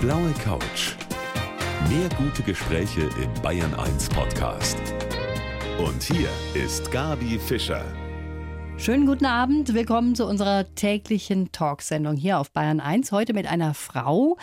blaue Couch. Mehr gute Gespräche im Bayern 1 Podcast. Und hier ist Gabi Fischer. Schönen guten Abend, willkommen zu unserer täglichen Talksendung hier auf Bayern 1. Heute mit einer Frau,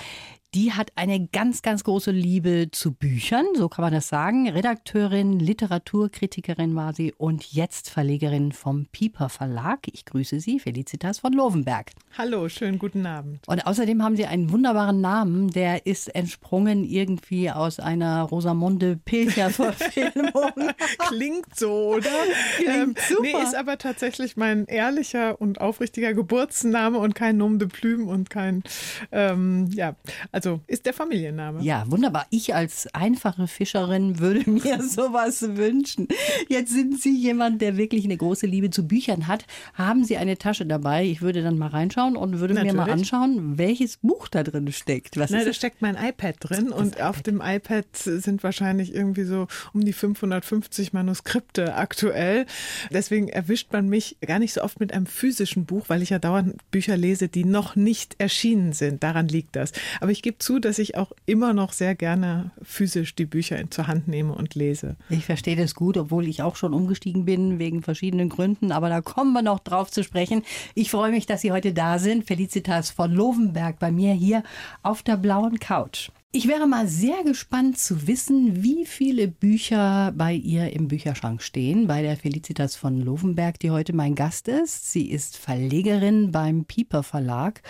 die hat eine ganz, ganz große Liebe zu Büchern, so kann man das sagen. Redakteurin, Literaturkritikerin war sie und jetzt Verlegerin vom Pieper Verlag. Ich grüße Sie, Felicitas von Lovenberg. Hallo, schönen guten Abend. Und außerdem haben Sie einen wunderbaren Namen, der ist entsprungen irgendwie aus einer Rosamunde Pilcher-Verfilmung. Klingt so, oder? Klingt ähm, super. Nee, ist aber tatsächlich mein ehrlicher und aufrichtiger Geburtsname und kein Nom de Plume und kein, ähm, ja, also ist der Familienname. Ja, wunderbar. Ich als einfache Fischerin würde mir sowas wünschen. Jetzt sind Sie jemand, der wirklich eine große Liebe zu Büchern hat. Haben Sie eine Tasche dabei? Ich würde dann mal reinschauen und würde Natürlich. mir mal anschauen, welches Buch da drin steckt. Was Na, da steckt mein iPad drin und iPad. auf dem iPad sind wahrscheinlich irgendwie so um die 550 Manuskripte aktuell. Deswegen erwischt man mich gar nicht so oft mit einem physischen Buch, weil ich ja dauernd Bücher lese, die noch nicht erschienen sind. Daran liegt das. Aber ich gebe zu, dass ich auch immer noch sehr gerne physisch die Bücher zur Hand nehme und lese. Ich verstehe das gut, obwohl ich auch schon umgestiegen bin wegen verschiedenen Gründen, aber da kommen wir noch drauf zu sprechen. Ich freue mich, dass Sie heute da sind. Felicitas von Lovenberg bei mir hier auf der blauen Couch. Ich wäre mal sehr gespannt zu wissen, wie viele Bücher bei ihr im Bücherschrank stehen, bei der Felicitas von Lovenberg, die heute mein Gast ist. Sie ist Verlegerin beim Pieper Verlag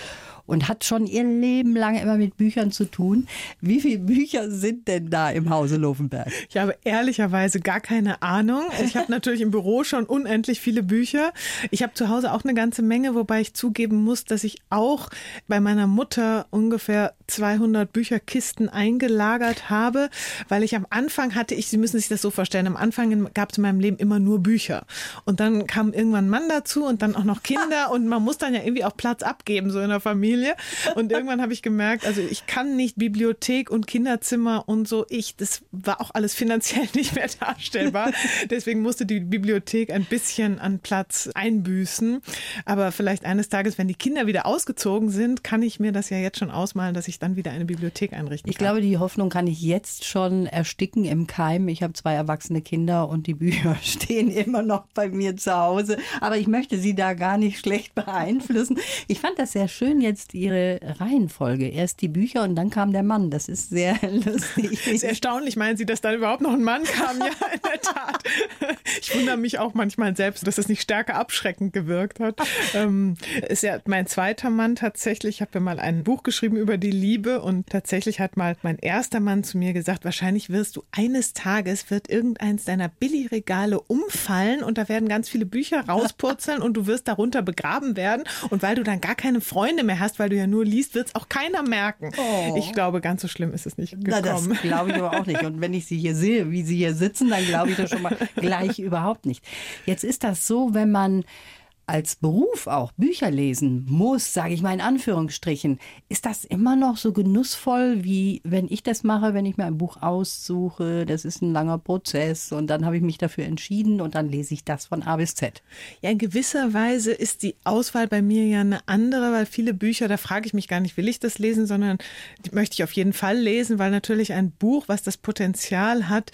und hat schon ihr Leben lang immer mit Büchern zu tun. Wie viele Bücher sind denn da im Hause Lovenberg? Ich habe ehrlicherweise gar keine Ahnung. Ich habe natürlich im Büro schon unendlich viele Bücher. Ich habe zu Hause auch eine ganze Menge, wobei ich zugeben muss, dass ich auch bei meiner Mutter ungefähr 200 Bücherkisten eingelagert habe, weil ich am Anfang hatte ich, Sie müssen sich das so vorstellen, am Anfang gab es in meinem Leben immer nur Bücher. Und dann kam irgendwann ein Mann dazu und dann auch noch Kinder und man muss dann ja irgendwie auch Platz abgeben, so in der Familie. Und irgendwann habe ich gemerkt, also ich kann nicht Bibliothek und Kinderzimmer und so. Ich, das war auch alles finanziell nicht mehr darstellbar. Deswegen musste die Bibliothek ein bisschen an Platz einbüßen. Aber vielleicht eines Tages, wenn die Kinder wieder ausgezogen sind, kann ich mir das ja jetzt schon ausmalen, dass ich dann wieder eine Bibliothek einrichten kann. Ich glaube, die Hoffnung kann ich jetzt schon ersticken im Keim. Ich habe zwei erwachsene Kinder und die Bücher stehen immer noch bei mir zu Hause. Aber ich möchte sie da gar nicht schlecht beeinflussen. Ich fand das sehr schön jetzt ihre Reihenfolge. Erst die Bücher und dann kam der Mann. Das ist sehr lustig. Ist erstaunlich, meinen Sie, dass da überhaupt noch ein Mann kam? Ja, in der Tat. Ich wundere mich auch manchmal selbst, dass es nicht stärker abschreckend gewirkt hat. Ähm, ist ja mein zweiter Mann tatsächlich. Ich habe ja mal ein Buch geschrieben über die Liebe und tatsächlich hat mal mein erster Mann zu mir gesagt, wahrscheinlich wirst du eines Tages wird irgendeins deiner Billigregale umfallen und da werden ganz viele Bücher rauspurzeln und du wirst darunter begraben werden und weil du dann gar keine Freunde mehr hast, weil du ja nur liest, wird es auch keiner merken. Oh. Ich glaube, ganz so schlimm ist es nicht gekommen. Na, das glaube ich aber auch nicht. Und wenn ich sie hier sehe, wie sie hier sitzen, dann glaube ich das schon mal gleich überhaupt nicht. Jetzt ist das so, wenn man als Beruf auch Bücher lesen muss, sage ich mal in Anführungsstrichen, ist das immer noch so genussvoll, wie wenn ich das mache, wenn ich mir ein Buch aussuche. Das ist ein langer Prozess und dann habe ich mich dafür entschieden und dann lese ich das von A bis Z. Ja, in gewisser Weise ist die Auswahl bei mir ja eine andere, weil viele Bücher, da frage ich mich gar nicht, will ich das lesen, sondern die möchte ich auf jeden Fall lesen, weil natürlich ein Buch, was das Potenzial hat,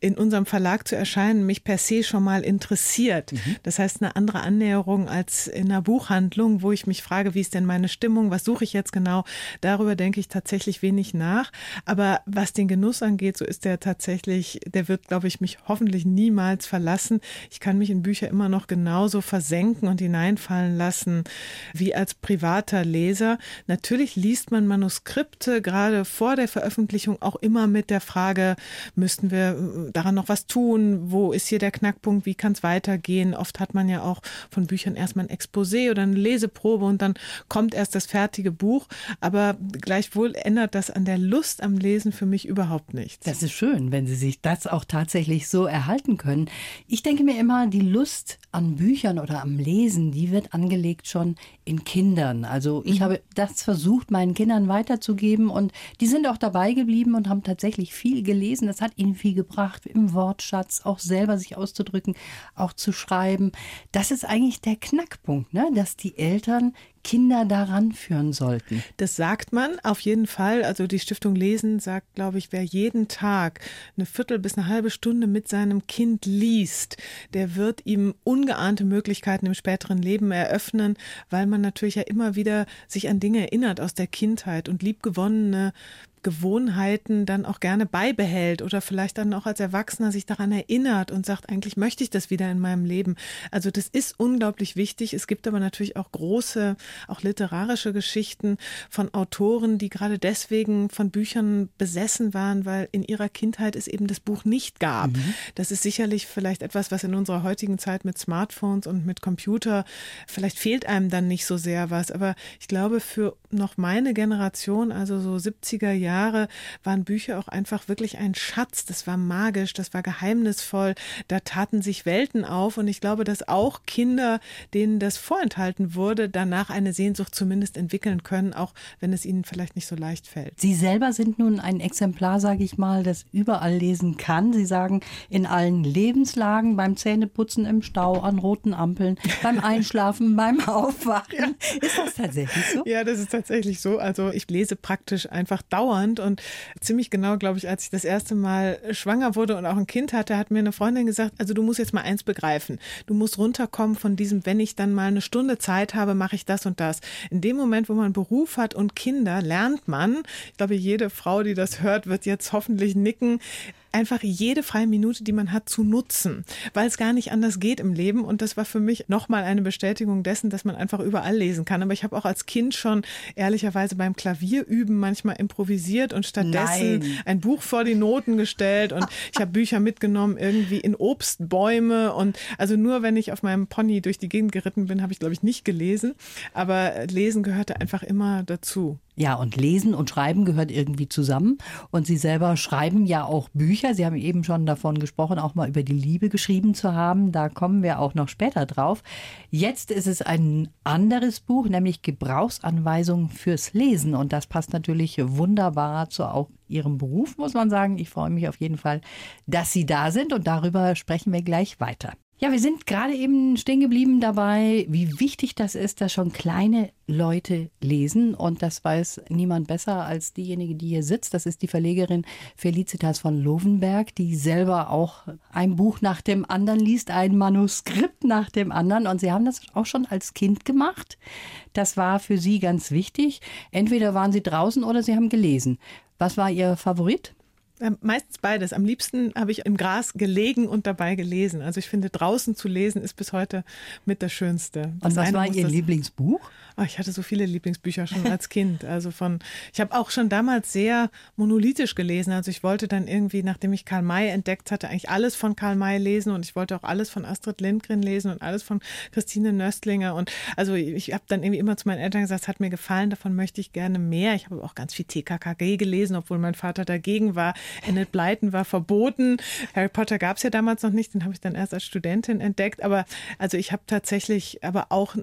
in unserem Verlag zu erscheinen, mich per se schon mal interessiert. Mhm. Das heißt, eine andere Annäherung Erinnerung als in einer Buchhandlung, wo ich mich frage, wie ist denn meine Stimmung, was suche ich jetzt genau? Darüber denke ich tatsächlich wenig nach. Aber was den Genuss angeht, so ist der tatsächlich, der wird, glaube ich, mich hoffentlich niemals verlassen. Ich kann mich in Bücher immer noch genauso versenken und hineinfallen lassen wie als privater Leser. Natürlich liest man Manuskripte gerade vor der Veröffentlichung auch immer mit der Frage, müssten wir äh, daran noch was tun? Wo ist hier der Knackpunkt? Wie kann es weitergehen? Oft hat man ja auch von Büchern Büchern erstmal ein Exposé oder eine Leseprobe und dann kommt erst das fertige Buch. Aber gleichwohl ändert das an der Lust am Lesen für mich überhaupt nichts. Das ist schön, wenn Sie sich das auch tatsächlich so erhalten können. Ich denke mir immer, die Lust an Büchern oder am Lesen, die wird angelegt schon in Kindern. Also ich mhm. habe das versucht, meinen Kindern weiterzugeben und die sind auch dabei geblieben und haben tatsächlich viel gelesen. Das hat ihnen viel gebracht, im Wortschatz auch selber sich auszudrücken, auch zu schreiben. Das ist eigentlich der Knackpunkt, ne? dass die Eltern Kinder daran führen sollten? Das sagt man auf jeden Fall. Also die Stiftung Lesen sagt, glaube ich, wer jeden Tag eine Viertel bis eine halbe Stunde mit seinem Kind liest, der wird ihm ungeahnte Möglichkeiten im späteren Leben eröffnen, weil man natürlich ja immer wieder sich an Dinge erinnert aus der Kindheit und liebgewonnene Gewohnheiten dann auch gerne beibehält oder vielleicht dann auch als Erwachsener sich daran erinnert und sagt, eigentlich möchte ich das wieder in meinem Leben. Also das ist unglaublich wichtig. Es gibt aber natürlich auch große, auch literarische Geschichten von Autoren, die gerade deswegen von Büchern besessen waren, weil in ihrer Kindheit es eben das Buch nicht gab. Mhm. Das ist sicherlich vielleicht etwas, was in unserer heutigen Zeit mit Smartphones und mit Computer, vielleicht fehlt einem dann nicht so sehr was. Aber ich glaube, für noch meine Generation, also so 70er Jahre, Jahre waren Bücher auch einfach wirklich ein Schatz. Das war magisch, das war geheimnisvoll. Da taten sich Welten auf. Und ich glaube, dass auch Kinder, denen das vorenthalten wurde, danach eine Sehnsucht zumindest entwickeln können, auch wenn es ihnen vielleicht nicht so leicht fällt. Sie selber sind nun ein Exemplar, sage ich mal, das überall lesen kann. Sie sagen, in allen Lebenslagen, beim Zähneputzen im Stau, an roten Ampeln, beim Einschlafen, beim Aufwachen. Ja. Ist das tatsächlich so? Ja, das ist tatsächlich so. Also ich lese praktisch einfach dauernd dauernd. Und ziemlich genau, glaube ich, als ich das erste Mal schwanger wurde und auch ein Kind hatte, hat mir eine Freundin gesagt, also du musst jetzt mal eins begreifen. Du musst runterkommen von diesem, wenn ich dann mal eine Stunde Zeit habe, mache ich das und das. In dem Moment, wo man Beruf hat und Kinder, lernt man, ich glaube, jede Frau, die das hört, wird jetzt hoffentlich nicken, einfach jede freie Minute, die man hat, zu nutzen, weil es gar nicht anders geht im Leben. Und das war für mich nochmal eine Bestätigung dessen, dass man einfach überall lesen kann. Aber ich habe auch als Kind schon ehrlicherweise beim Klavierüben manchmal improvisiert und stattdessen Nein. ein Buch vor die Noten gestellt. Und ich habe Bücher mitgenommen, irgendwie in Obstbäume. Und also nur wenn ich auf meinem Pony durch die Gegend geritten bin, habe ich, glaube ich, nicht gelesen. Aber Lesen gehörte einfach immer dazu. Ja, und Lesen und Schreiben gehört irgendwie zusammen. Und Sie selber schreiben ja auch Bücher. Sie haben eben schon davon gesprochen, auch mal über die Liebe geschrieben zu haben. Da kommen wir auch noch später drauf. Jetzt ist es ein anderes Buch, nämlich Gebrauchsanweisungen fürs Lesen. Und das passt natürlich wunderbar zu auch Ihrem Beruf, muss man sagen. Ich freue mich auf jeden Fall, dass Sie da sind. Und darüber sprechen wir gleich weiter. Ja, wir sind gerade eben stehen geblieben dabei, wie wichtig das ist, dass schon kleine Leute lesen. Und das weiß niemand besser als diejenige, die hier sitzt. Das ist die Verlegerin Felicitas von Lovenberg, die selber auch ein Buch nach dem anderen liest, ein Manuskript nach dem anderen. Und Sie haben das auch schon als Kind gemacht. Das war für Sie ganz wichtig. Entweder waren Sie draußen oder Sie haben gelesen. Was war Ihr Favorit? Ähm, meistens beides. Am liebsten habe ich im Gras gelegen und dabei gelesen. Also ich finde, draußen zu lesen ist bis heute mit das Schönste. Das und was war Ihr Lieblingsbuch? Oh, ich hatte so viele Lieblingsbücher schon als Kind. Also von, ich habe auch schon damals sehr monolithisch gelesen. Also ich wollte dann irgendwie, nachdem ich Karl May entdeckt hatte, eigentlich alles von Karl May lesen und ich wollte auch alles von Astrid Lindgren lesen und alles von Christine Nöstlinger. Und also ich habe dann irgendwie immer zu meinen Eltern gesagt, es hat mir gefallen, davon möchte ich gerne mehr. Ich habe auch ganz viel TKKG gelesen, obwohl mein Vater dagegen war. Enid Blyton war verboten. Harry Potter gab es ja damals noch nicht, den habe ich dann erst als Studentin entdeckt. Aber also ich habe tatsächlich aber auch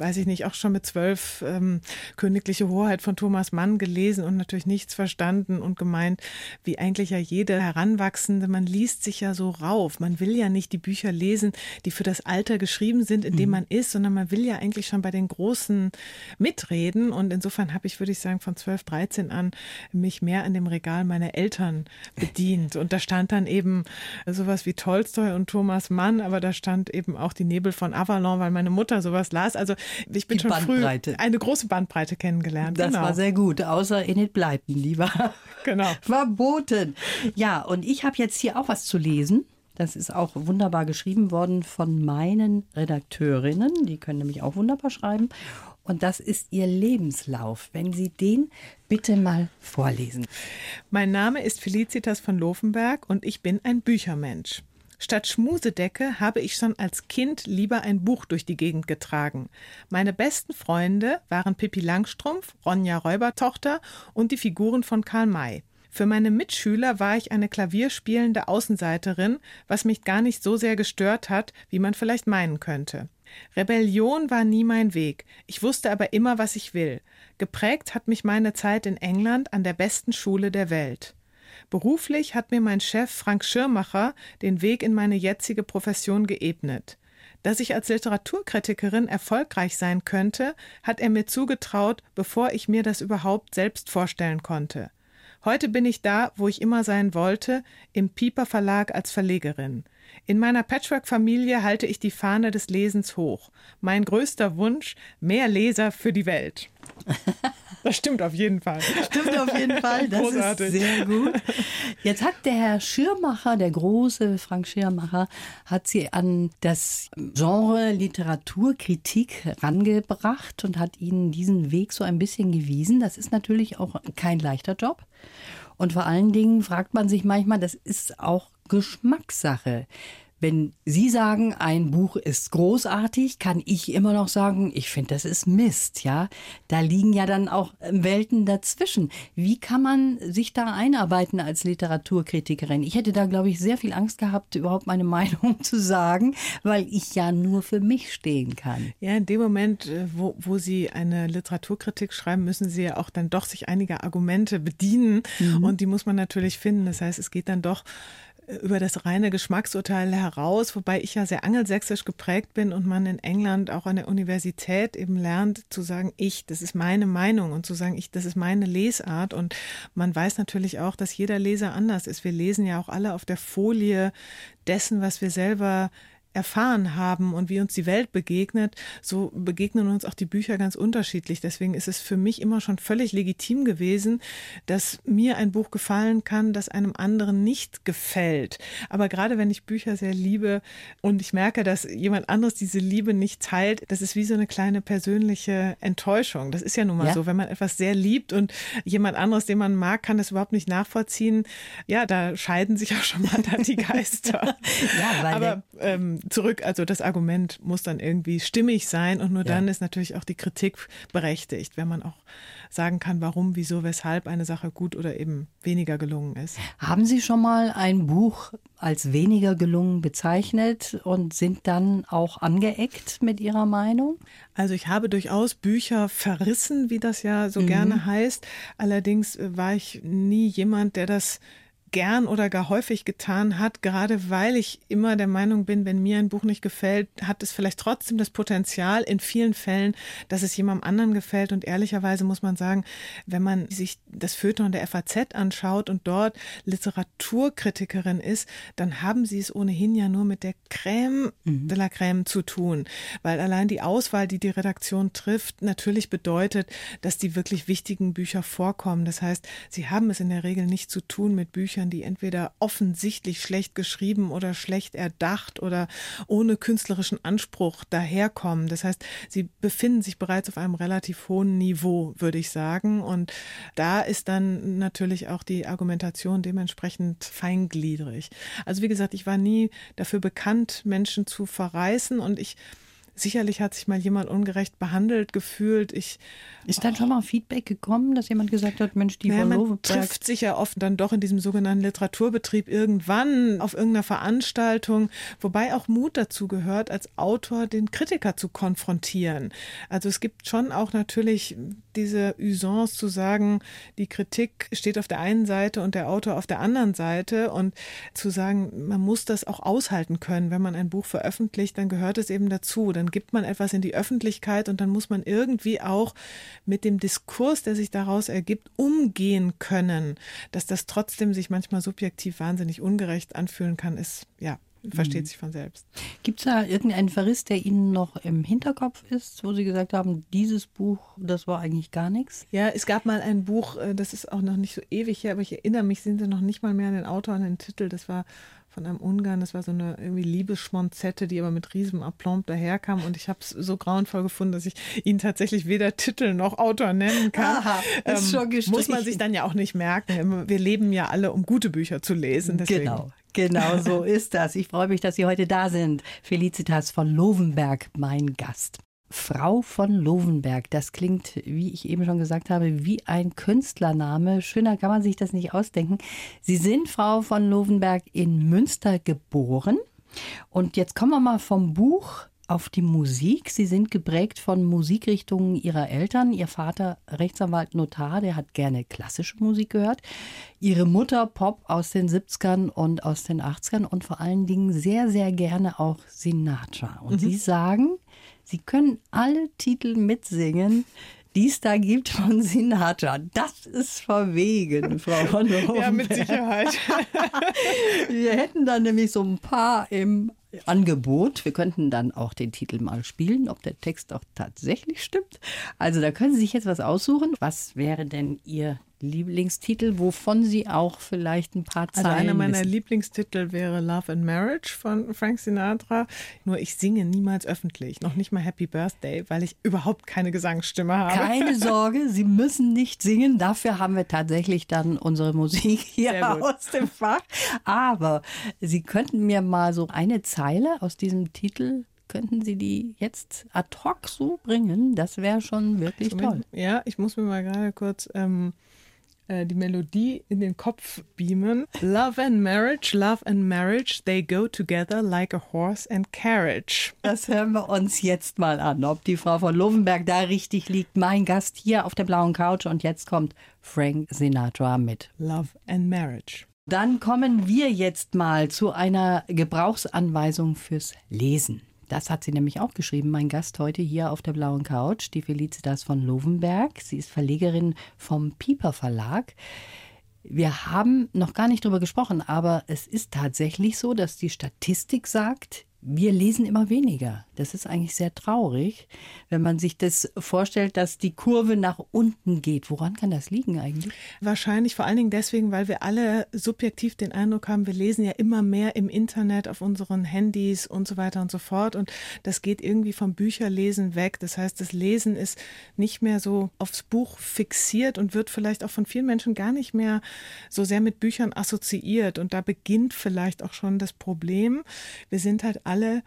weiß ich nicht, auch schon mit zwölf ähm, Königliche Hoheit von Thomas Mann gelesen und natürlich nichts verstanden und gemeint, wie eigentlich ja jede Heranwachsende, man liest sich ja so rauf. Man will ja nicht die Bücher lesen, die für das Alter geschrieben sind, in dem mhm. man ist, sondern man will ja eigentlich schon bei den Großen mitreden. Und insofern habe ich, würde ich sagen, von 12, 13 an mich mehr an dem Regal meiner Eltern bedient. Und da stand dann eben sowas wie Tolstoi und Thomas Mann, aber da stand eben auch die Nebel von Avalon, weil meine Mutter sowas las. Also ich bin die schon Bandbreite. früh eine große Bandbreite kennengelernt. Das genau. war sehr gut, außer Enid Blyton, die war genau. verboten. Ja, und ich habe jetzt hier auch was zu lesen. Das ist auch wunderbar geschrieben worden von meinen Redakteurinnen. Die können nämlich auch wunderbar schreiben. Und das ist Ihr Lebenslauf. Wenn Sie den bitte mal vorlesen. Mein Name ist Felicitas von Lofenberg und ich bin ein Büchermensch. Statt Schmusedecke habe ich schon als Kind lieber ein Buch durch die Gegend getragen. Meine besten Freunde waren Pippi Langstrumpf, Ronja Räubertochter und die Figuren von Karl May. Für meine Mitschüler war ich eine klavierspielende Außenseiterin, was mich gar nicht so sehr gestört hat, wie man vielleicht meinen könnte. Rebellion war nie mein Weg, ich wusste aber immer, was ich will. Geprägt hat mich meine Zeit in England an der besten Schule der Welt. Beruflich hat mir mein Chef Frank Schirmacher den Weg in meine jetzige Profession geebnet. Dass ich als Literaturkritikerin erfolgreich sein könnte, hat er mir zugetraut, bevor ich mir das überhaupt selbst vorstellen konnte. Heute bin ich da, wo ich immer sein wollte, im Pieper Verlag als Verlegerin. In meiner Patchwork-Familie halte ich die Fahne des Lesens hoch. Mein größter Wunsch, mehr Leser für die Welt. Das stimmt auf jeden Fall. Stimmt auf jeden Fall. Das Großartig. ist sehr gut. Jetzt hat der Herr Schirmacher, der große Frank Schirmacher, hat sie an das Genre Literaturkritik rangebracht und hat ihnen diesen Weg so ein bisschen gewiesen. Das ist natürlich auch kein leichter Job. Und vor allen Dingen fragt man sich manchmal, das ist auch Geschmackssache. Wenn Sie sagen, ein Buch ist großartig, kann ich immer noch sagen, ich finde, das ist Mist, ja. Da liegen ja dann auch Welten dazwischen. Wie kann man sich da einarbeiten als Literaturkritikerin? Ich hätte da, glaube ich, sehr viel Angst gehabt, überhaupt meine Meinung zu sagen, weil ich ja nur für mich stehen kann. Ja, in dem Moment, äh, wo, wo Sie eine Literaturkritik schreiben, müssen Sie ja auch dann doch sich einiger Argumente bedienen. Mhm. Und die muss man natürlich finden. Das heißt, es geht dann doch über das reine Geschmacksurteil heraus, wobei ich ja sehr angelsächsisch geprägt bin und man in England auch an der Universität eben lernt zu sagen, ich, das ist meine Meinung und zu sagen, ich, das ist meine Lesart und man weiß natürlich auch, dass jeder Leser anders ist. Wir lesen ja auch alle auf der Folie dessen, was wir selber erfahren haben und wie uns die Welt begegnet, so begegnen uns auch die Bücher ganz unterschiedlich. Deswegen ist es für mich immer schon völlig legitim gewesen, dass mir ein Buch gefallen kann, das einem anderen nicht gefällt. Aber gerade wenn ich Bücher sehr liebe und ich merke, dass jemand anderes diese Liebe nicht teilt, das ist wie so eine kleine persönliche Enttäuschung. Das ist ja nun mal ja. so, wenn man etwas sehr liebt und jemand anderes, den man mag, kann das überhaupt nicht nachvollziehen. Ja, da scheiden sich auch schon mal dann die Geister. ja, weil Aber ähm, zurück, also das Argument muss dann irgendwie stimmig sein und nur ja. dann ist natürlich auch die Kritik berechtigt, wenn man auch sagen kann, warum, wieso, weshalb eine Sache gut oder eben weniger gelungen ist. Haben Sie schon mal ein Buch als weniger gelungen bezeichnet und sind dann auch angeeckt mit Ihrer Meinung? Also ich habe durchaus Bücher verrissen, wie das ja so mhm. gerne heißt. Allerdings war ich nie jemand, der das gern oder gar häufig getan hat, gerade weil ich immer der Meinung bin, wenn mir ein Buch nicht gefällt, hat es vielleicht trotzdem das Potenzial in vielen Fällen, dass es jemandem anderen gefällt. Und ehrlicherweise muss man sagen, wenn man sich das Feuilleton der FAZ anschaut und dort Literaturkritikerin ist, dann haben sie es ohnehin ja nur mit der Crème mhm. de la Crème zu tun, weil allein die Auswahl, die die Redaktion trifft, natürlich bedeutet, dass die wirklich wichtigen Bücher vorkommen. Das heißt, sie haben es in der Regel nicht zu tun mit Büchern, Büchern, die entweder offensichtlich schlecht geschrieben oder schlecht erdacht oder ohne künstlerischen Anspruch daherkommen. Das heißt, sie befinden sich bereits auf einem relativ hohen Niveau, würde ich sagen. Und da ist dann natürlich auch die Argumentation dementsprechend feingliedrig. Also wie gesagt, ich war nie dafür bekannt, Menschen zu verreißen und ich sicherlich hat sich mal jemand ungerecht behandelt gefühlt. Ich, ist dann schon mal Feedback gekommen, dass jemand gesagt hat, Mensch, die naja, man trifft sich ja oft dann doch in diesem sogenannten Literaturbetrieb irgendwann auf irgendeiner Veranstaltung, wobei auch Mut dazu gehört, als Autor den Kritiker zu konfrontieren. Also es gibt schon auch natürlich diese Usance zu sagen, die Kritik steht auf der einen Seite und der Autor auf der anderen Seite und zu sagen, man muss das auch aushalten können. Wenn man ein Buch veröffentlicht, dann gehört es eben dazu. Dann gibt man etwas in die Öffentlichkeit und dann muss man irgendwie auch mit dem Diskurs, der sich daraus ergibt, umgehen können. Dass das trotzdem sich manchmal subjektiv wahnsinnig ungerecht anfühlen kann, ist ja versteht mhm. sich von selbst. Gibt es da irgendeinen Verriss, der Ihnen noch im Hinterkopf ist, wo Sie gesagt haben, dieses Buch, das war eigentlich gar nichts? Ja, es gab mal ein Buch, äh, das ist auch noch nicht so ewig her, aber ich erinnere mich, sind Sie noch nicht mal mehr an den Autor, an den Titel. Das war von einem Ungarn. Das war so eine irgendwie Liebesschmonzette, die aber mit riesem Aplomb daherkam. Und ich habe es so grauenvoll gefunden, dass ich ihn tatsächlich weder Titel noch Autor nennen kann. Aha, ist ähm, schon muss man sich dann ja auch nicht merken. Wir leben ja alle, um gute Bücher zu lesen. Deswegen. Genau. Genau so ist das. Ich freue mich, dass Sie heute da sind. Felicitas von Lovenberg, mein Gast. Frau von Lovenberg. Das klingt, wie ich eben schon gesagt habe, wie ein Künstlername. Schöner kann man sich das nicht ausdenken. Sie sind Frau von Lovenberg in Münster geboren. Und jetzt kommen wir mal vom Buch auf die Musik. Sie sind geprägt von Musikrichtungen Ihrer Eltern. Ihr Vater, Rechtsanwalt, Notar, der hat gerne klassische Musik gehört. Ihre Mutter Pop aus den 70ern und aus den 80ern und vor allen Dingen sehr, sehr gerne auch Sinatra. Und mhm. Sie sagen, Sie können alle Titel mitsingen, die es da gibt von Sinatra. Das ist verwegen, Frau von Hohenberg. Ja, mit Sicherheit. Wir hätten dann nämlich so ein paar im Angebot. Wir könnten dann auch den Titel mal spielen, ob der Text auch tatsächlich stimmt. Also da können Sie sich jetzt was aussuchen. Was wäre denn Ihr Lieblingstitel, wovon Sie auch vielleicht ein paar Zeilen Also einer meiner wissen. Lieblingstitel wäre Love and Marriage von Frank Sinatra. Nur ich singe niemals öffentlich, noch nicht mal Happy Birthday, weil ich überhaupt keine Gesangsstimme habe. Keine Sorge, Sie müssen nicht singen. Dafür haben wir tatsächlich dann unsere Musik hier aus dem Fach. Aber Sie könnten mir mal so eine Zeile aus diesem Titel Könnten Sie die jetzt ad hoc so bringen? Das wäre schon wirklich toll. Ja, ich muss mir mal gerade kurz ähm, äh, die Melodie in den Kopf beamen. Love and marriage, love and marriage, they go together like a horse and carriage. Das hören wir uns jetzt mal an, ob die Frau von Lovenberg da richtig liegt. Mein Gast hier auf der blauen Couch und jetzt kommt Frank Sinatra mit Love and Marriage. Dann kommen wir jetzt mal zu einer Gebrauchsanweisung fürs Lesen. Das hat sie nämlich auch geschrieben, mein Gast heute hier auf der blauen Couch, die Felicitas von Lovenberg. Sie ist Verlegerin vom Pieper Verlag. Wir haben noch gar nicht darüber gesprochen, aber es ist tatsächlich so, dass die Statistik sagt, wir lesen immer weniger. Das ist eigentlich sehr traurig, wenn man sich das vorstellt, dass die Kurve nach unten geht. Woran kann das liegen eigentlich? Wahrscheinlich vor allen Dingen deswegen, weil wir alle subjektiv den Eindruck haben, wir lesen ja immer mehr im Internet, auf unseren Handys und so weiter und so fort. Und das geht irgendwie vom Bücherlesen weg. Das heißt, das Lesen ist nicht mehr so aufs Buch fixiert und wird vielleicht auch von vielen Menschen gar nicht mehr so sehr mit Büchern assoziiert. Und da beginnt vielleicht auch schon das Problem. Wir sind halt alle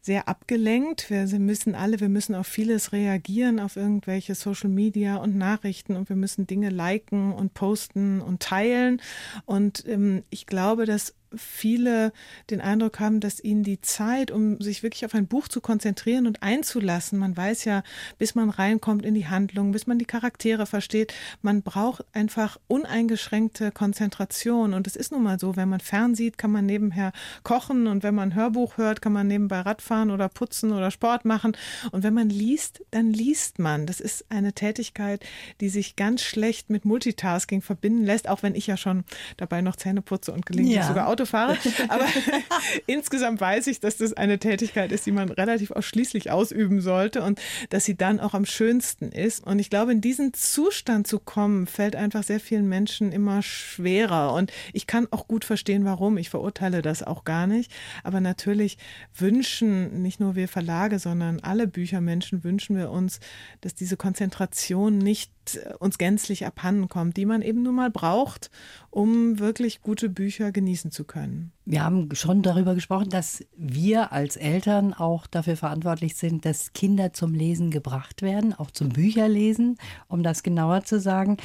sehr abgelenkt. Wir müssen alle, wir müssen auf vieles reagieren, auf irgendwelche Social Media und Nachrichten und wir müssen Dinge liken und posten und teilen. Und ähm, ich glaube, dass viele den Eindruck haben, dass ihnen die Zeit, um sich wirklich auf ein Buch zu konzentrieren und einzulassen, man weiß ja, bis man reinkommt in die Handlung, bis man die Charaktere versteht, man braucht einfach uneingeschränkte Konzentration. Und es ist nun mal so, wenn man fernsieht, kann man nebenher kochen und wenn man ein Hörbuch hört, kann man nebenbei Radfahren oder putzen oder Sport machen. Und wenn man liest, dann liest man. Das ist eine Tätigkeit, die sich ganz schlecht mit Multitasking verbinden lässt, auch wenn ich ja schon dabei noch Zähne putze und gelegentlich ja. sogar Auto fahre. Aber insgesamt weiß ich, dass das eine Tätigkeit ist, die man relativ ausschließlich ausüben sollte und dass sie dann auch am schönsten ist. Und ich glaube, in diesen Zustand zu kommen, fällt einfach sehr vielen Menschen immer schwerer. Und ich kann auch gut verstehen, warum. Ich verurteile das auch gar nicht. Aber natürlich wünschen nicht nur wir Verlage, sondern alle Büchermenschen wünschen wir uns, dass diese Konzentration nicht uns gänzlich abhanden kommt, die man eben nun mal braucht, um wirklich gute Bücher genießen zu können. Wir haben schon darüber gesprochen, dass wir als Eltern auch dafür verantwortlich sind, dass Kinder zum Lesen gebracht werden, auch zum Bücherlesen, um das genauer zu sagen.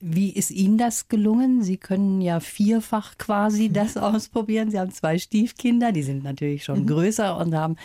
Wie ist Ihnen das gelungen? Sie können ja vierfach quasi das ausprobieren. Sie haben zwei Stiefkinder, die sind natürlich schon mhm. größer und haben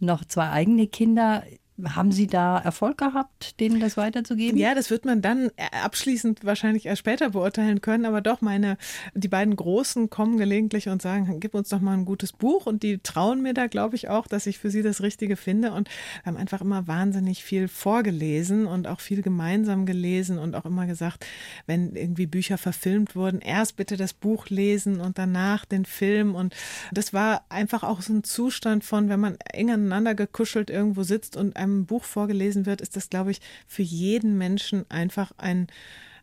noch zwei eigene Kinder. Haben Sie da Erfolg gehabt, denen das weiterzugeben? Ja, das wird man dann abschließend wahrscheinlich erst später beurteilen können. Aber doch, meine, die beiden Großen kommen gelegentlich und sagen, gib uns doch mal ein gutes Buch. Und die trauen mir da, glaube ich, auch, dass ich für sie das Richtige finde. Und haben einfach immer wahnsinnig viel vorgelesen und auch viel gemeinsam gelesen und auch immer gesagt, wenn irgendwie Bücher verfilmt wurden, erst bitte das Buch lesen und danach den Film. Und das war einfach auch so ein Zustand von, wenn man eng aneinander gekuschelt irgendwo sitzt und einem Buch vorgelesen wird, ist das, glaube ich, für jeden Menschen einfach ein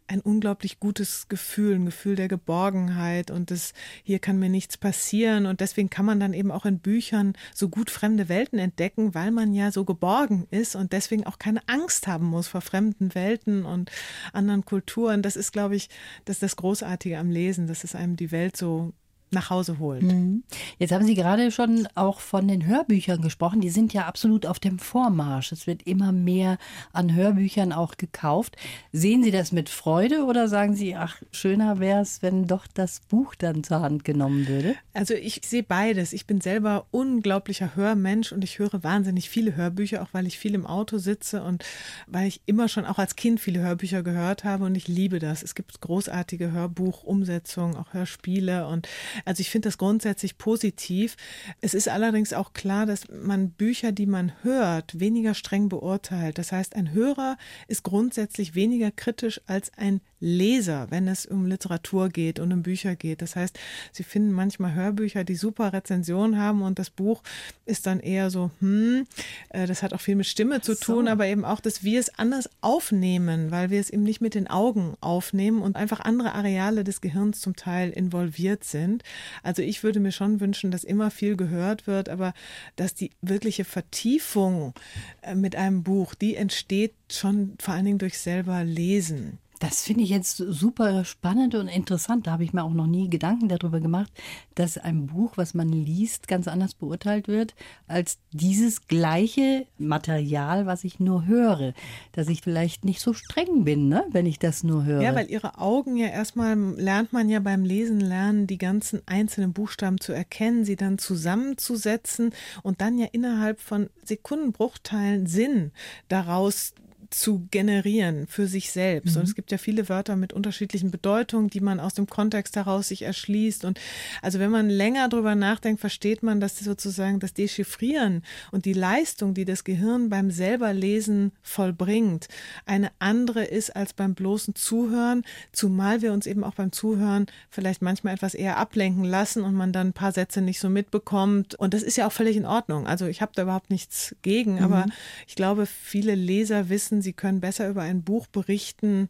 ein unglaublich gutes Gefühl, ein Gefühl der Geborgenheit und das hier kann mir nichts passieren und deswegen kann man dann eben auch in Büchern so gut fremde Welten entdecken, weil man ja so geborgen ist und deswegen auch keine Angst haben muss vor fremden Welten und anderen Kulturen. Das ist, glaube ich, das das Großartige am Lesen, dass es einem die Welt so nach Hause holt. Mhm. Jetzt haben Sie gerade schon auch von den Hörbüchern gesprochen. Die sind ja absolut auf dem Vormarsch. Es wird immer mehr an Hörbüchern auch gekauft. Sehen Sie das mit Freude oder sagen Sie, ach, schöner wäre es, wenn doch das Buch dann zur Hand genommen würde? Also ich sehe beides. Ich bin selber unglaublicher Hörmensch und ich höre wahnsinnig viele Hörbücher, auch weil ich viel im Auto sitze und weil ich immer schon auch als Kind viele Hörbücher gehört habe und ich liebe das. Es gibt großartige Hörbuchumsetzungen, auch Hörspiele und also ich finde das grundsätzlich positiv. Es ist allerdings auch klar, dass man Bücher, die man hört, weniger streng beurteilt. Das heißt, ein Hörer ist grundsätzlich weniger kritisch als ein Leser, wenn es um Literatur geht und um Bücher geht. Das heißt, sie finden manchmal Hörbücher, die super Rezensionen haben und das Buch ist dann eher so, hm, äh, das hat auch viel mit Stimme zu tun, so. aber eben auch, dass wir es anders aufnehmen, weil wir es eben nicht mit den Augen aufnehmen und einfach andere Areale des Gehirns zum Teil involviert sind. Also ich würde mir schon wünschen, dass immer viel gehört wird, aber dass die wirkliche Vertiefung äh, mit einem Buch, die entsteht schon vor allen Dingen durch selber Lesen. Das finde ich jetzt super spannend und interessant. Da habe ich mir auch noch nie Gedanken darüber gemacht, dass ein Buch, was man liest, ganz anders beurteilt wird als dieses gleiche Material, was ich nur höre. Dass ich vielleicht nicht so streng bin, ne, wenn ich das nur höre. Ja, weil ihre Augen ja erstmal lernt man ja beim Lesen lernen, die ganzen einzelnen Buchstaben zu erkennen, sie dann zusammenzusetzen und dann ja innerhalb von Sekundenbruchteilen Sinn daraus zu generieren für sich selbst. Mhm. Und es gibt ja viele Wörter mit unterschiedlichen Bedeutungen, die man aus dem Kontext heraus sich erschließt. Und also wenn man länger drüber nachdenkt, versteht man, dass sozusagen das Dechiffrieren und die Leistung, die das Gehirn beim selberlesen vollbringt, eine andere ist als beim bloßen Zuhören, zumal wir uns eben auch beim Zuhören vielleicht manchmal etwas eher ablenken lassen und man dann ein paar Sätze nicht so mitbekommt. Und das ist ja auch völlig in Ordnung. Also ich habe da überhaupt nichts gegen, mhm. aber ich glaube, viele Leser wissen, Sie können besser über ein Buch berichten,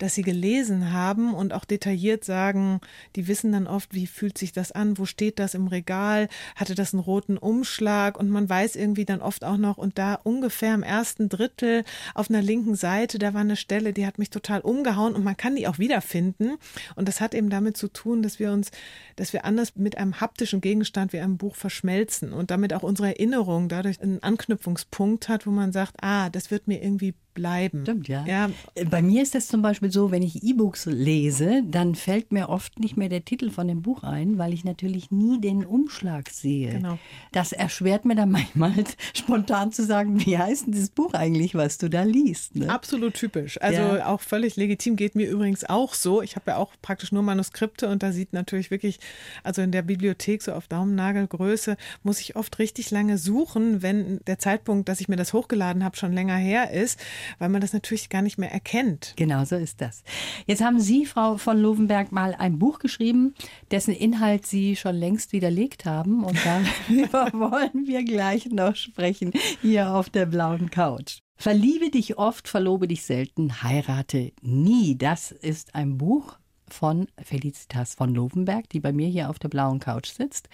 das sie gelesen haben und auch detailliert sagen, die wissen dann oft, wie fühlt sich das an, wo steht das im Regal, hatte das einen roten Umschlag und man weiß irgendwie dann oft auch noch, und da ungefähr im ersten Drittel auf einer linken Seite, da war eine Stelle, die hat mich total umgehauen und man kann die auch wiederfinden. Und das hat eben damit zu tun, dass wir uns, dass wir anders mit einem haptischen Gegenstand wie einem Buch verschmelzen und damit auch unsere Erinnerung dadurch einen Anknüpfungspunkt hat, wo man sagt, ah, das wird mir irgendwie bleiben. Stimmt, ja. ja. Bei mir ist das zum Beispiel so, wenn ich E-Books lese, dann fällt mir oft nicht mehr der Titel von dem Buch ein, weil ich natürlich nie den Umschlag sehe. Genau. Das erschwert mir dann manchmal spontan zu sagen, wie heißt denn das Buch eigentlich, was du da liest? Ne? Absolut typisch. Also ja. auch völlig legitim geht mir übrigens auch so. Ich habe ja auch praktisch nur Manuskripte und da sieht natürlich wirklich, also in der Bibliothek so auf Daumennagelgröße, muss ich oft richtig lange suchen, wenn der Zeitpunkt, dass ich mir das hochgeladen habe, schon länger her ist weil man das natürlich gar nicht mehr erkennt. Genau so ist das. Jetzt haben Sie, Frau von Lovenberg, mal ein Buch geschrieben, dessen Inhalt Sie schon längst widerlegt haben. Und darüber wollen wir gleich noch sprechen, hier auf der blauen Couch. Verliebe dich oft, verlobe dich selten, heirate nie. Das ist ein Buch von Felicitas von Lovenberg, die bei mir hier auf der blauen Couch sitzt.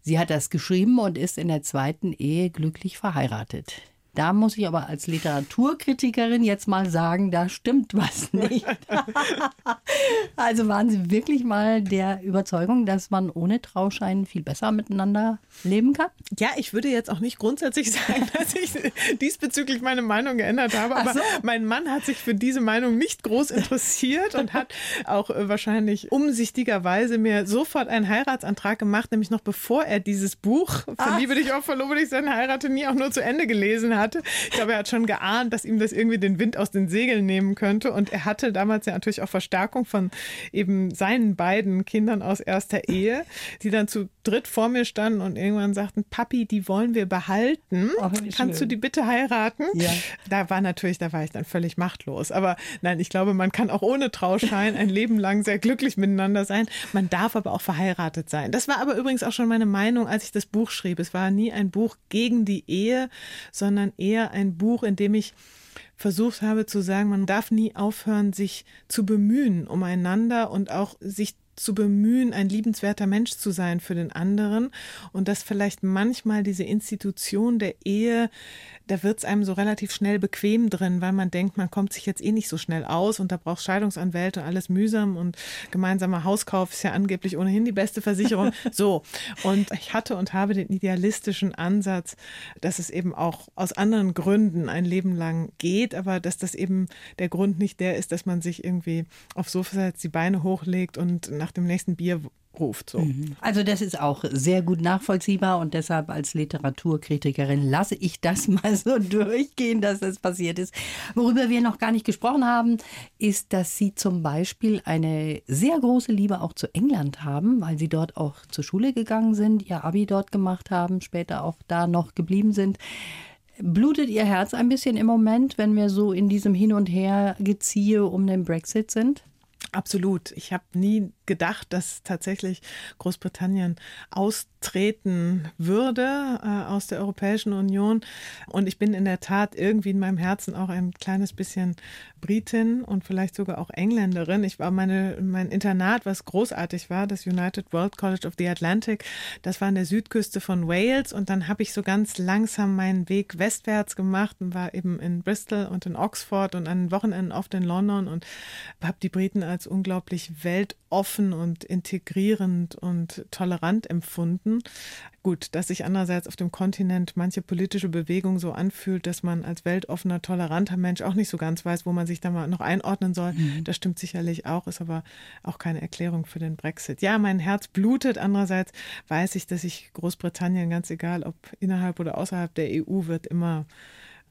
Sie hat das geschrieben und ist in der zweiten Ehe glücklich verheiratet. Da muss ich aber als Literaturkritikerin jetzt mal sagen, da stimmt was nicht. also waren Sie wirklich mal der Überzeugung, dass man ohne Trauschein viel besser miteinander leben kann? Ja, ich würde jetzt auch nicht grundsätzlich sagen, dass ich diesbezüglich meine Meinung geändert habe, aber so. mein Mann hat sich für diese Meinung nicht groß interessiert und hat auch äh, wahrscheinlich umsichtigerweise mir sofort einen Heiratsantrag gemacht, nämlich noch bevor er dieses Buch Verliebe dich auch, verlobe dich, sein heirate nie auch nur zu Ende gelesen hat hatte. Ich glaube, er hat schon geahnt, dass ihm das irgendwie den Wind aus den Segeln nehmen könnte. Und er hatte damals ja natürlich auch Verstärkung von eben seinen beiden Kindern aus erster Ehe, die dann zu dritt vor mir standen und irgendwann sagten, Papi, die wollen wir behalten. Oh, Kannst schön. du die bitte heiraten? Ja. Da war natürlich, da war ich dann völlig machtlos. Aber nein, ich glaube, man kann auch ohne Trauschein ein Leben lang sehr glücklich miteinander sein. Man darf aber auch verheiratet sein. Das war aber übrigens auch schon meine Meinung, als ich das Buch schrieb. Es war nie ein Buch gegen die Ehe, sondern eher ein Buch, in dem ich versucht habe zu sagen, man darf nie aufhören, sich zu bemühen umeinander und auch sich zu bemühen, ein liebenswerter Mensch zu sein für den anderen. Und dass vielleicht manchmal diese Institution der Ehe da wird es einem so relativ schnell bequem drin, weil man denkt, man kommt sich jetzt eh nicht so schnell aus und da braucht Scheidungsanwälte und alles mühsam und gemeinsamer Hauskauf ist ja angeblich ohnehin die beste Versicherung. so. Und ich hatte und habe den idealistischen Ansatz, dass es eben auch aus anderen Gründen ein Leben lang geht, aber dass das eben der Grund nicht der ist, dass man sich irgendwie auf Sofa setzt, die Beine hochlegt und nach dem nächsten Bier ruft. So. Mhm. Also das ist auch sehr gut nachvollziehbar und deshalb als Literaturkritikerin lasse ich das mal so durchgehen, dass das passiert ist. Worüber wir noch gar nicht gesprochen haben, ist, dass Sie zum Beispiel eine sehr große Liebe auch zu England haben, weil Sie dort auch zur Schule gegangen sind, Ihr Abi dort gemacht haben, später auch da noch geblieben sind. Blutet Ihr Herz ein bisschen im Moment, wenn wir so in diesem Hin und Her geziehe um den Brexit sind? Absolut. Ich habe nie gedacht, dass tatsächlich Großbritannien austreten würde äh, aus der Europäischen Union. Und ich bin in der Tat irgendwie in meinem Herzen auch ein kleines bisschen Britin und vielleicht sogar auch Engländerin. Ich war meine, mein Internat, was großartig war, das United World College of the Atlantic, das war an der Südküste von Wales. Und dann habe ich so ganz langsam meinen Weg westwärts gemacht und war eben in Bristol und in Oxford und an Wochenenden oft in London und habe die Briten als unglaublich weltoffen und integrierend und tolerant empfunden. Gut, dass sich andererseits auf dem Kontinent manche politische Bewegung so anfühlt, dass man als weltoffener, toleranter Mensch auch nicht so ganz weiß, wo man sich da mal noch einordnen soll. Mhm. Das stimmt sicherlich auch, ist aber auch keine Erklärung für den Brexit. Ja, mein Herz blutet. Andererseits weiß ich, dass ich Großbritannien, ganz egal ob innerhalb oder außerhalb der EU, wird immer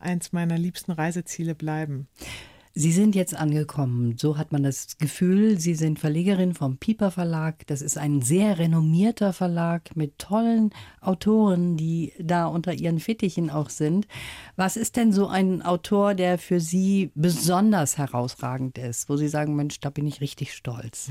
eins meiner liebsten Reiseziele bleiben. Sie sind jetzt angekommen, so hat man das Gefühl. Sie sind Verlegerin vom Piper Verlag. Das ist ein sehr renommierter Verlag mit tollen Autoren, die da unter ihren Fittichen auch sind. Was ist denn so ein Autor, der für Sie besonders herausragend ist, wo Sie sagen, Mensch, da bin ich richtig stolz?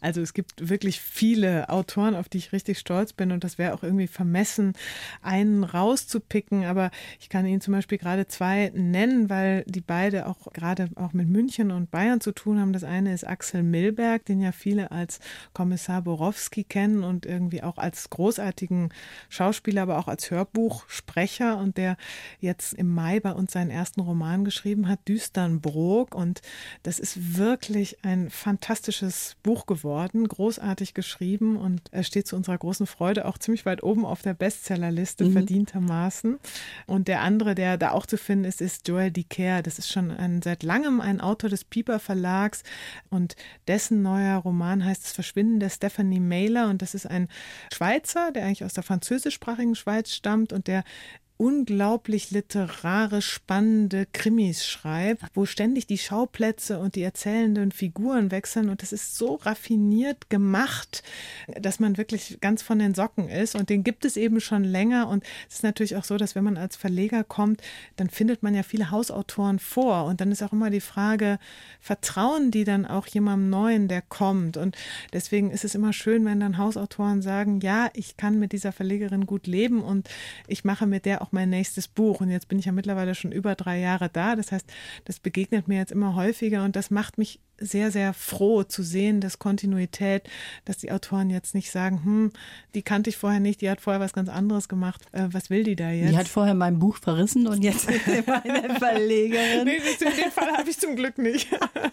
Also es gibt wirklich viele Autoren, auf die ich richtig stolz bin und das wäre auch irgendwie vermessen, einen rauszupicken. Aber ich kann Ihnen zum Beispiel gerade zwei nennen, weil die beide auch gerade auch mit München und Bayern zu tun haben. Das eine ist Axel Milberg, den ja viele als Kommissar Borowski kennen und irgendwie auch als großartigen Schauspieler, aber auch als Hörbuchsprecher und der jetzt im Mai bei uns seinen ersten Roman geschrieben hat, Düsternbrook. Und das ist wirklich ein fantastisches Buch geworden, großartig geschrieben und er steht zu unserer großen Freude auch ziemlich weit oben auf der Bestsellerliste, mhm. verdientermaßen. Und der andere, der da auch zu finden ist, ist Joel Dicker. Das ist schon ein, seit langem ein Autor des Piper Verlags und dessen neuer Roman heißt Das Verschwinden der Stephanie Mailer. Und das ist ein Schweizer, der eigentlich aus der französischsprachigen Schweiz stammt und der unglaublich literarisch spannende Krimis schreibt, wo ständig die Schauplätze und die erzählenden Figuren wechseln. Und das ist so raffiniert gemacht, dass man wirklich ganz von den Socken ist. Und den gibt es eben schon länger. Und es ist natürlich auch so, dass wenn man als Verleger kommt, dann findet man ja viele Hausautoren vor. Und dann ist auch immer die Frage, vertrauen die dann auch jemandem Neuen, der kommt? Und deswegen ist es immer schön, wenn dann Hausautoren sagen, ja, ich kann mit dieser Verlegerin gut leben und ich mache mit der auch auch mein nächstes Buch. Und jetzt bin ich ja mittlerweile schon über drei Jahre da. Das heißt, das begegnet mir jetzt immer häufiger und das macht mich sehr, sehr froh zu sehen, dass Kontinuität, dass die Autoren jetzt nicht sagen, hm, die kannte ich vorher nicht, die hat vorher was ganz anderes gemacht. Äh, was will die da jetzt? Die hat vorher mein Buch verrissen und jetzt ist sie meine Verlegerin. nee, in dem Fall habe ich zum Glück nicht.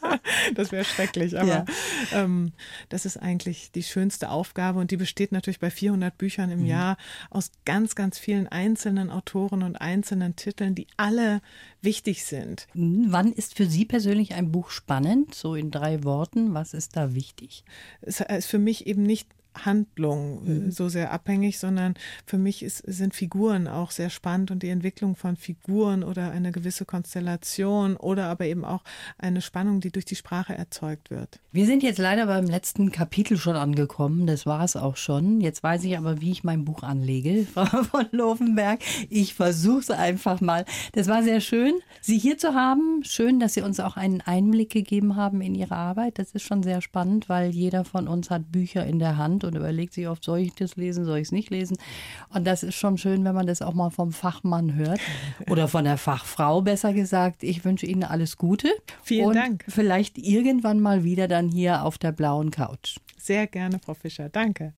das wäre schrecklich, aber ja. ähm, das ist eigentlich die schönste Aufgabe und die besteht natürlich bei 400 Büchern im mhm. Jahr aus ganz, ganz vielen einzelnen Autoren und einzelnen Titeln, die alle wichtig sind. Mhm. Wann ist für Sie persönlich ein Buch spannend? In drei Worten, was ist da wichtig? Es ist für mich eben nicht Handlung mhm. so sehr abhängig, sondern für mich ist, sind Figuren auch sehr spannend und die Entwicklung von Figuren oder eine gewisse Konstellation oder aber eben auch eine Spannung, die durch die Sprache erzeugt wird. Wir sind jetzt leider beim letzten Kapitel schon angekommen, das war es auch schon. Jetzt weiß ich aber, wie ich mein Buch anlege, Frau von Lovenberg. Ich versuche es einfach mal. Das war sehr schön, Sie hier zu haben. Schön, dass Sie uns auch einen Einblick gegeben haben in Ihre Arbeit. Das ist schon sehr spannend, weil jeder von uns hat Bücher in der Hand Hand und überlegt sich oft, soll ich das lesen, soll ich es nicht lesen. Und das ist schon schön, wenn man das auch mal vom Fachmann hört oder von der Fachfrau besser gesagt. Ich wünsche Ihnen alles Gute. Vielen und Dank. Vielleicht irgendwann mal wieder dann hier auf der blauen Couch. Sehr gerne, Frau Fischer. Danke.